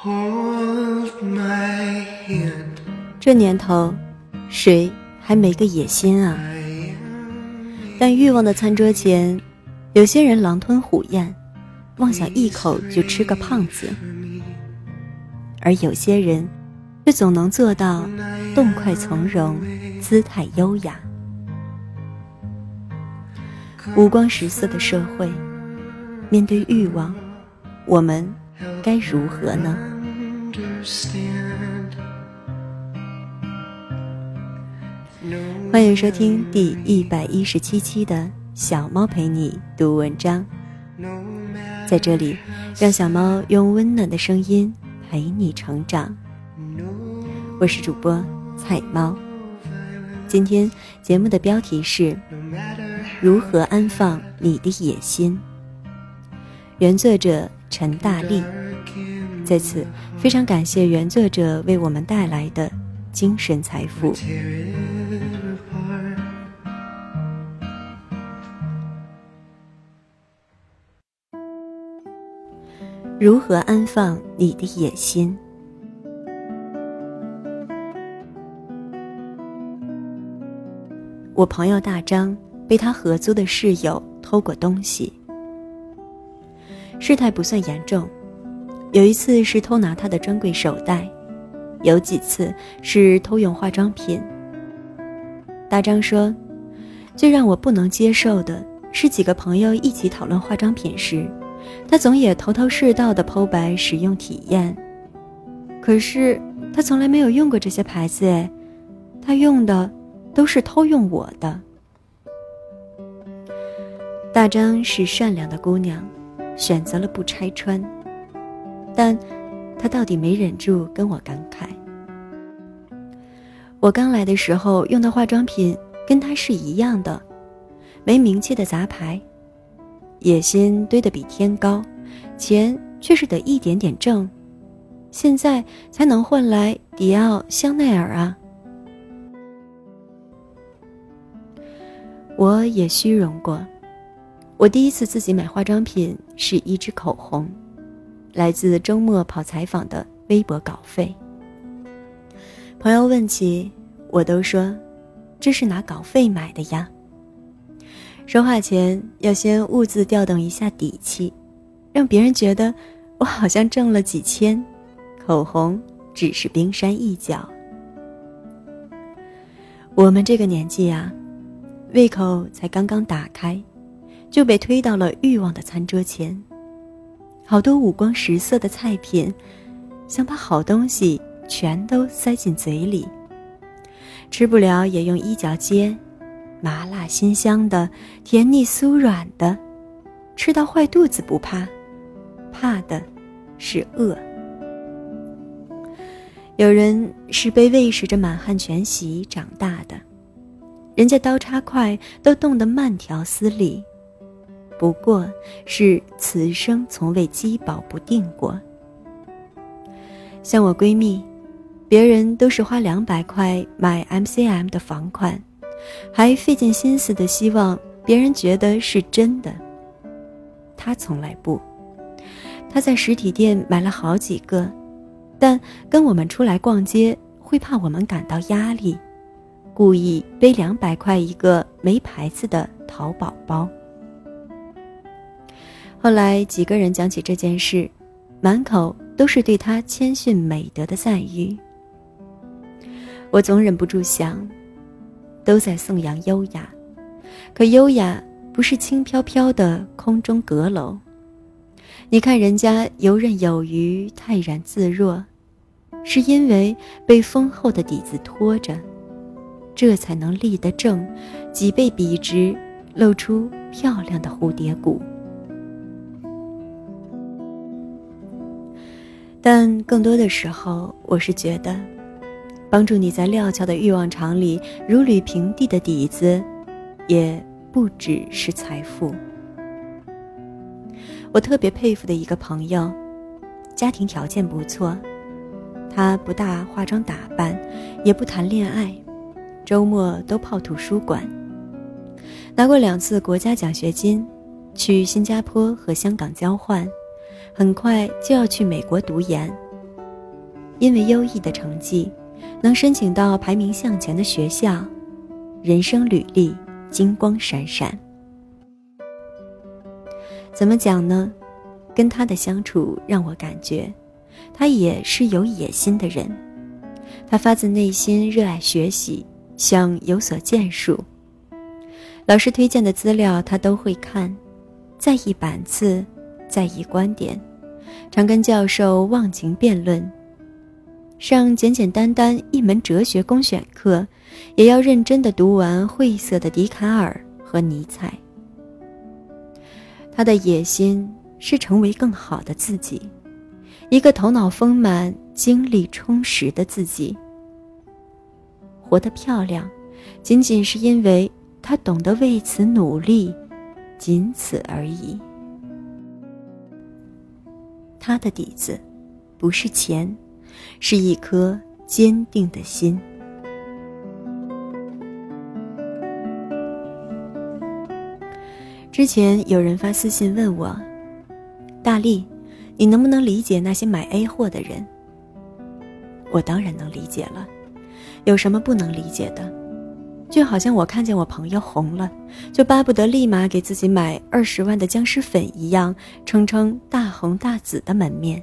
Hold my hand 这年头，谁还没个野心啊？但欲望的餐桌前，有些人狼吞虎咽，妄想一口就吃个胖子；而有些人，却总能做到动快从容，姿态优雅。五光十色的社会，面对欲望，我们该如何呢？欢迎收听第一百一十七期的小猫陪你读文章。在这里，让小猫用温暖的声音陪你成长。我是主播菜猫。今天节目的标题是：如何安放你的野心？原作者陈大力。在此，非常感谢原作者为我们带来的精神财富。如何安放你的野心？我朋友大张被他合租的室友偷过东西，事态不算严重。有一次是偷拿他的专柜手袋，有几次是偷用化妆品。大张说，最让我不能接受的是几个朋友一起讨论化妆品时，他总也头头是道的剖白使用体验。可是他从来没有用过这些牌子，哎，他用的都是偷用我的。大张是善良的姑娘，选择了不拆穿。但，他到底没忍住跟我感慨。我刚来的时候用的化妆品跟他是一样的，没名气的杂牌，野心堆得比天高，钱却是得一点点挣，现在才能换来迪奥、香奈儿啊！我也虚荣过，我第一次自己买化妆品是一支口红。来自周末跑采访的微博稿费。朋友问起，我都说，这是拿稿费买的呀。说话前要先兀自调动一下底气，让别人觉得我好像挣了几千，口红只是冰山一角。我们这个年纪啊，胃口才刚刚打开，就被推到了欲望的餐桌前。好多五光十色的菜品，想把好东西全都塞进嘴里。吃不了也用衣角接，麻辣辛香的，甜腻酥软的，吃到坏肚子不怕，怕的是饿。有人是被喂食着满汉全席长大的，人家刀叉筷都冻得慢条斯理。不过是此生从未饥饱不定过。像我闺蜜，别人都是花两百块买 MCM 的房款，还费尽心思的希望别人觉得是真的。她从来不，她在实体店买了好几个，但跟我们出来逛街会怕我们感到压力，故意背两百块一个没牌子的淘宝包。后来几个人讲起这件事，满口都是对他谦逊美德的赞誉。我总忍不住想，都在颂扬优雅，可优雅不是轻飘飘的空中阁楼。你看人家游刃有余、泰然自若，是因为被丰厚的底子托着，这才能立得正，脊背笔直，露出漂亮的蝴蝶骨。但更多的时候，我是觉得，帮助你在料峭的欲望场里如履平地的底子，也不只是财富。我特别佩服的一个朋友，家庭条件不错，他不大化妆打扮，也不谈恋爱，周末都泡图书馆，拿过两次国家奖学金，去新加坡和香港交换。很快就要去美国读研，因为优异的成绩，能申请到排名向前的学校，人生履历金光闪闪。怎么讲呢？跟他的相处让我感觉，他也是有野心的人。他发自内心热爱学习，想有所建树。老师推荐的资料他都会看，在意版次，在意观点，常跟教授忘情辩论。上简简单单一门哲学公选课，也要认真的读完晦涩的笛卡尔和尼采。他的野心是成为更好的自己，一个头脑丰满、精力充实的自己。活得漂亮，仅仅是因为他懂得为此努力，仅此而已。他的底子，不是钱。是一颗坚定的心。之前有人发私信问我：“大力，你能不能理解那些买 A 货的人？”我当然能理解了，有什么不能理解的？就好像我看见我朋友红了，就巴不得立马给自己买二十万的僵尸粉一样，撑撑大红大紫的门面。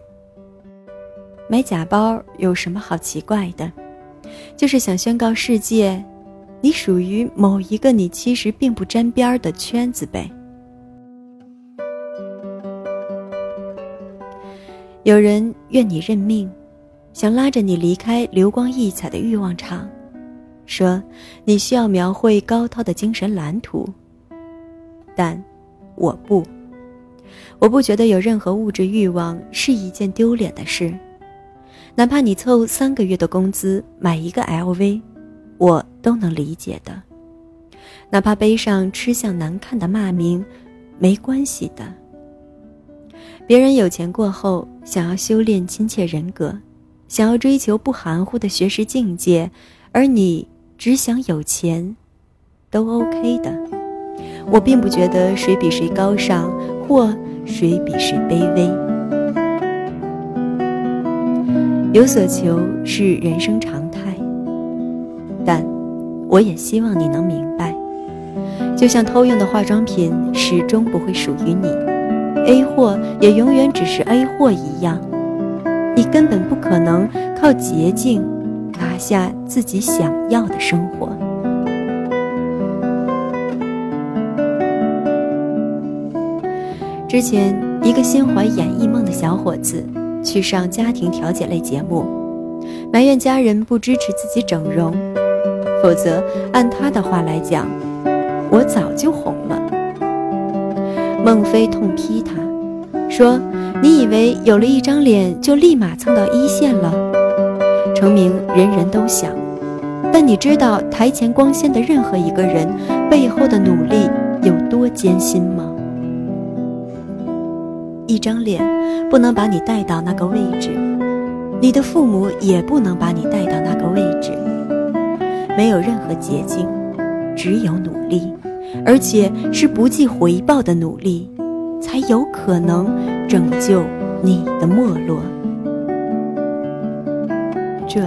买假包有什么好奇怪的？就是想宣告世界，你属于某一个你其实并不沾边儿的圈子呗。有人愿你认命，想拉着你离开流光溢彩的欲望场，说你需要描绘高涛的精神蓝图。但，我不，我不觉得有任何物质欲望是一件丢脸的事。哪怕你凑三个月的工资买一个 LV，我都能理解的。哪怕背上吃相难看的骂名，没关系的。别人有钱过后想要修炼亲切人格，想要追求不含糊的学识境界，而你只想有钱，都 OK 的。我并不觉得谁比谁高尚，或谁比谁卑微。有所求是人生常态，但我也希望你能明白，就像偷用的化妆品始终不会属于你，A 货也永远只是 A 货一样，你根本不可能靠捷径下自己想要的生活。之前，一个心怀演艺梦的小伙子。去上家庭调解类节目，埋怨家人不支持自己整容，否则按他的话来讲，我早就红了。孟非痛批他，说：“你以为有了一张脸就立马蹭到一线了？成名人人都想，但你知道台前光鲜的任何一个人背后的努力有多艰辛吗？”一张脸不能把你带到那个位置，你的父母也不能把你带到那个位置。没有任何捷径，只有努力，而且是不计回报的努力，才有可能拯救你的没落。这，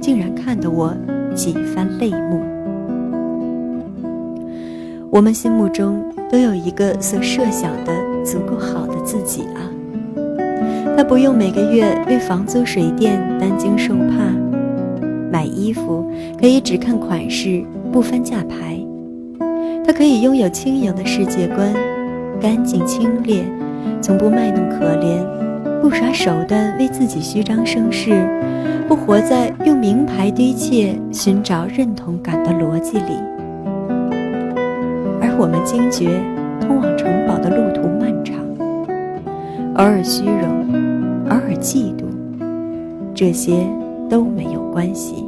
竟然看得我几番泪目。我们心目中都有一个所设想的。足够好的自己啊，他不用每个月为房租水电担惊受怕，买衣服可以只看款式不翻价牌，他可以拥有轻盈的世界观，干净清冽，从不卖弄可怜，不耍手段为自己虚张声势，不活在用名牌堆砌寻找认同感的逻辑里，而我们惊觉通往城堡的路途漫长。偶尔虚荣，偶尔嫉妒，这些都没有关系。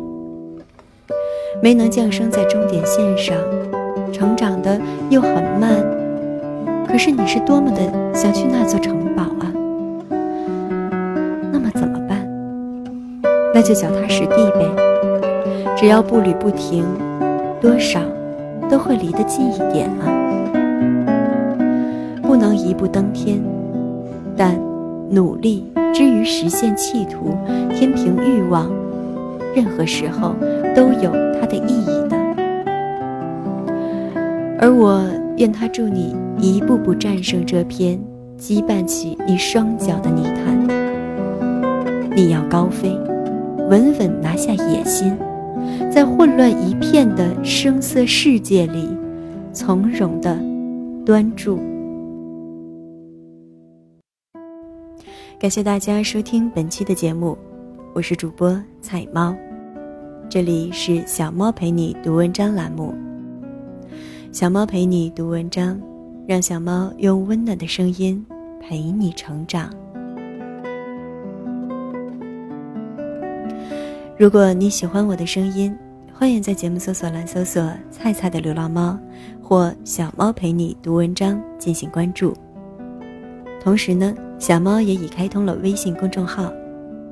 没能降生在终点线上，成长的又很慢。可是你是多么的想去那座城堡那就脚踏实地呗。只要步履不停，多少都会离得近一点啊。不能一步登天。但努力之于实现企图、天平欲望，任何时候都有它的意义的。而我愿他助你一步步战胜这片羁绊起你双脚的泥潭。你要高飞，稳稳拿下野心，在混乱一片的声色世界里，从容的端住。感谢大家收听本期的节目，我是主播彩猫，这里是小猫陪你读文章栏目。小猫陪你读文章，让小猫用温暖的声音陪你成长。如果你喜欢我的声音，欢迎在节目搜索栏搜索“菜菜的流浪猫”或“小猫陪你读文章”进行关注。同时呢，小猫也已开通了微信公众号，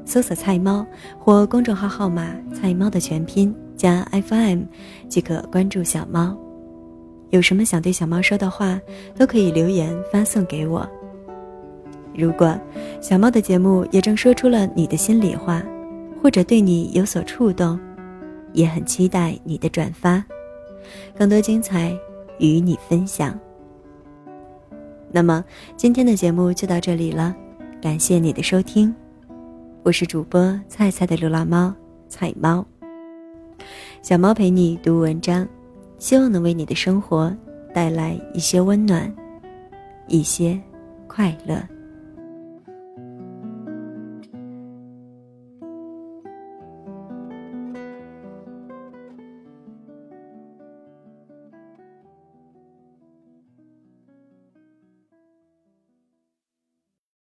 搜索“菜猫”或公众号号码“菜猫”的全拼加 FM，即可关注小猫。有什么想对小猫说的话，都可以留言发送给我。如果小猫的节目也正说出了你的心里话，或者对你有所触动，也很期待你的转发，更多精彩与你分享。那么今天的节目就到这里了，感谢你的收听，我是主播菜菜的流浪猫菜猫，小猫陪你读文章。希望能为你的生活带来一些温暖，一些快乐。